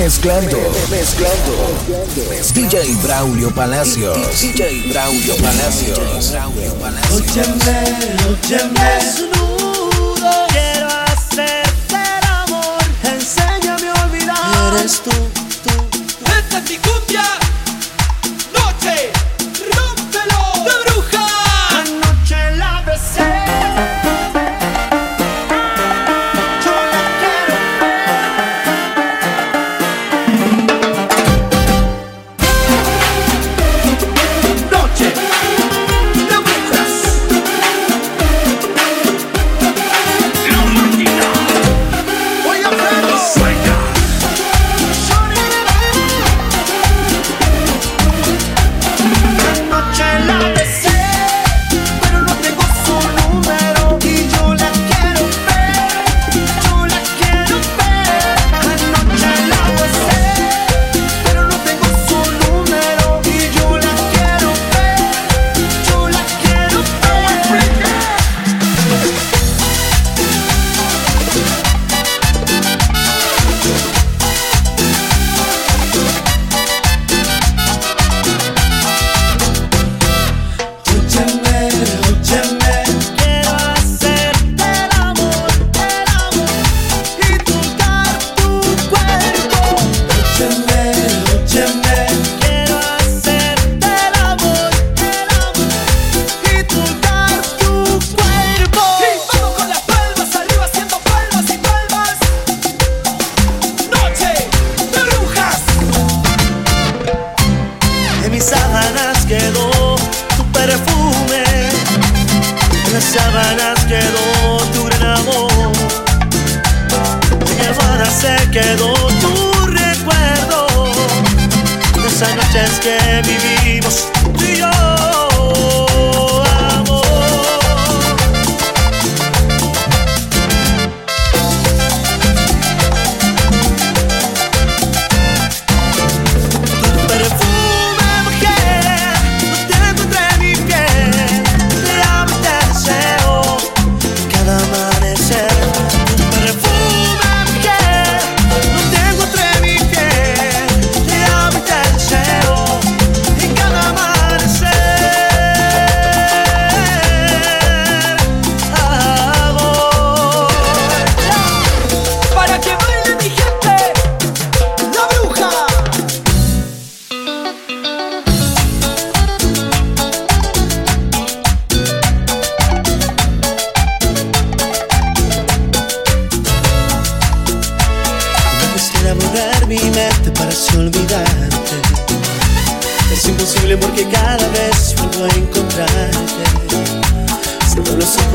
Mezclando. Mezclando. DJ Braulio Palacios. DJ Braulio Palacios. Braulio Palacios. Óyeme, óyeme. Desnudo. Quiero hacerte el amor. Enséñame a olvidar. Eres tú.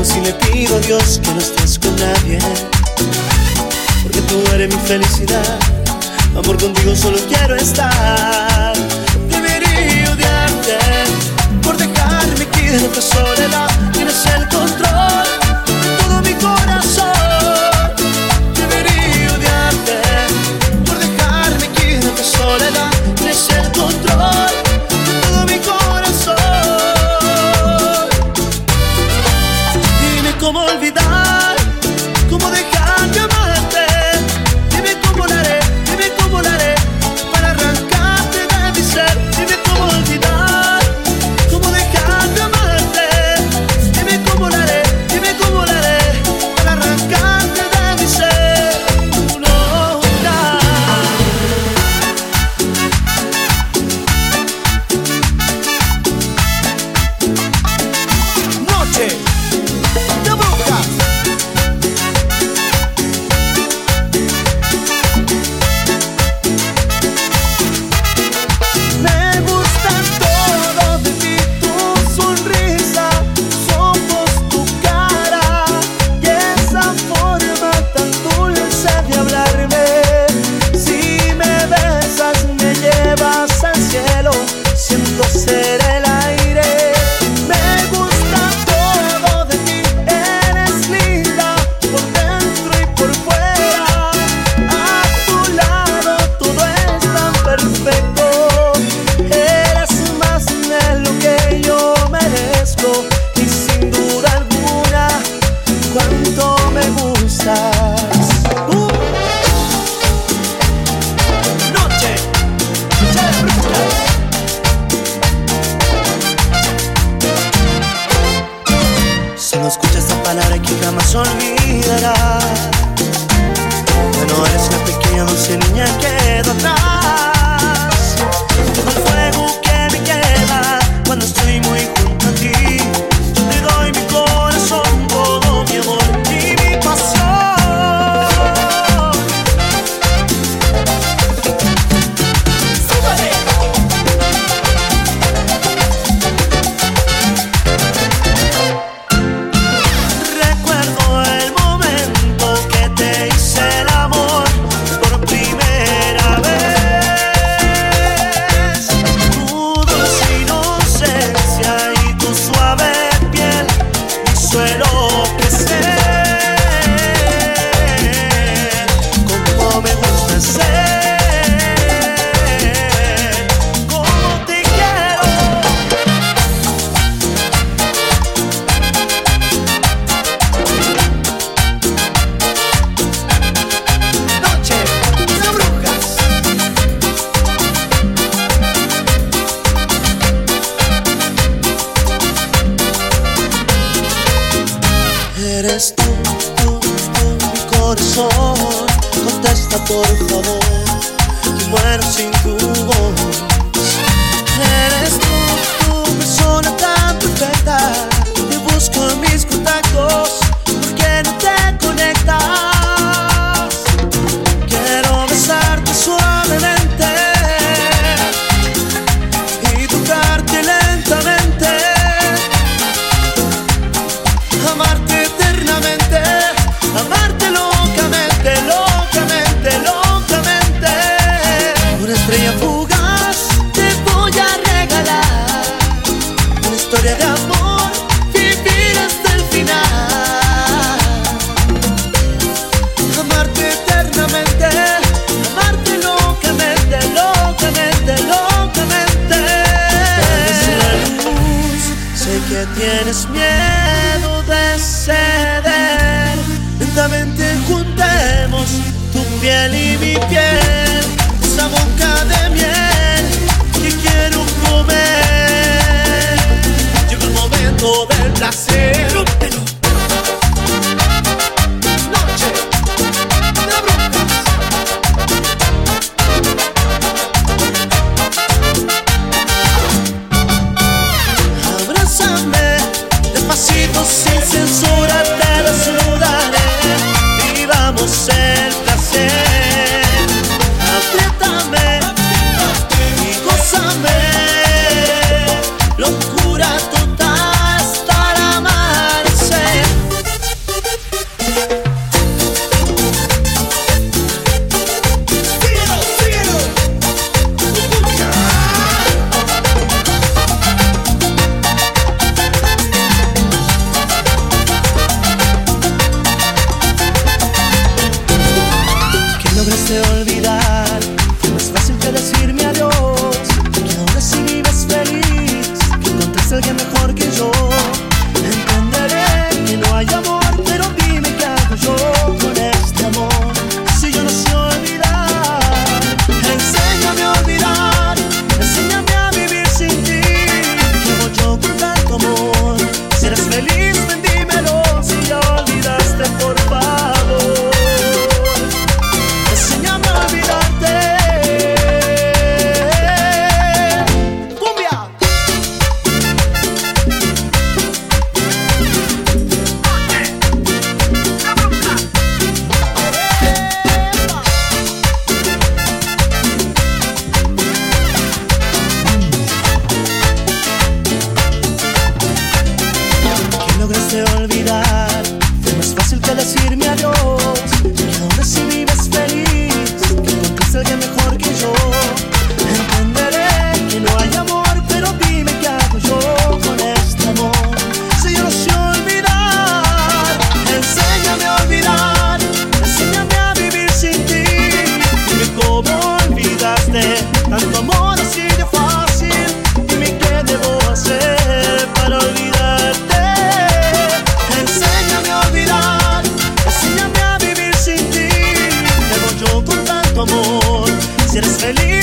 si le pido a Dios que no estés con nadie. Porque tú eres mi felicidad, amor contigo solo quiero estar. Debería odiarte por dejarme aquí en esta soledad, tienes el control. eres tú, tú, tú, mi corazón. Contesta por favor, muero sin tu voz. Eres tú. te juntemos, tu piel y mi piel, esa boca de miel que quiero comer. Llegó el momento del placer. tu amor. Si feliz.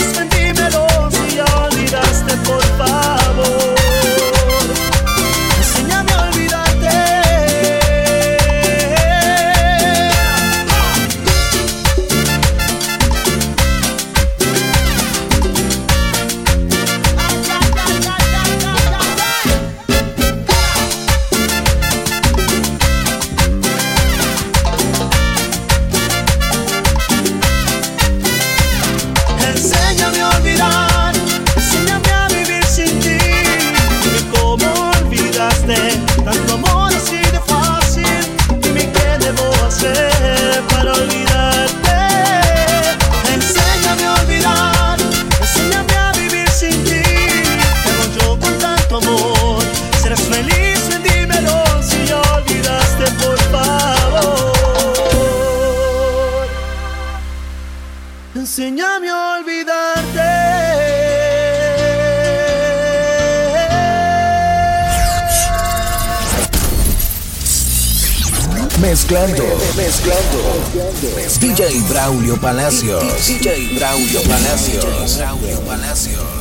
Mezclando, mezclando. DJ Braulio Palacios. DJ Braulio Palacios. Braulio Palacios.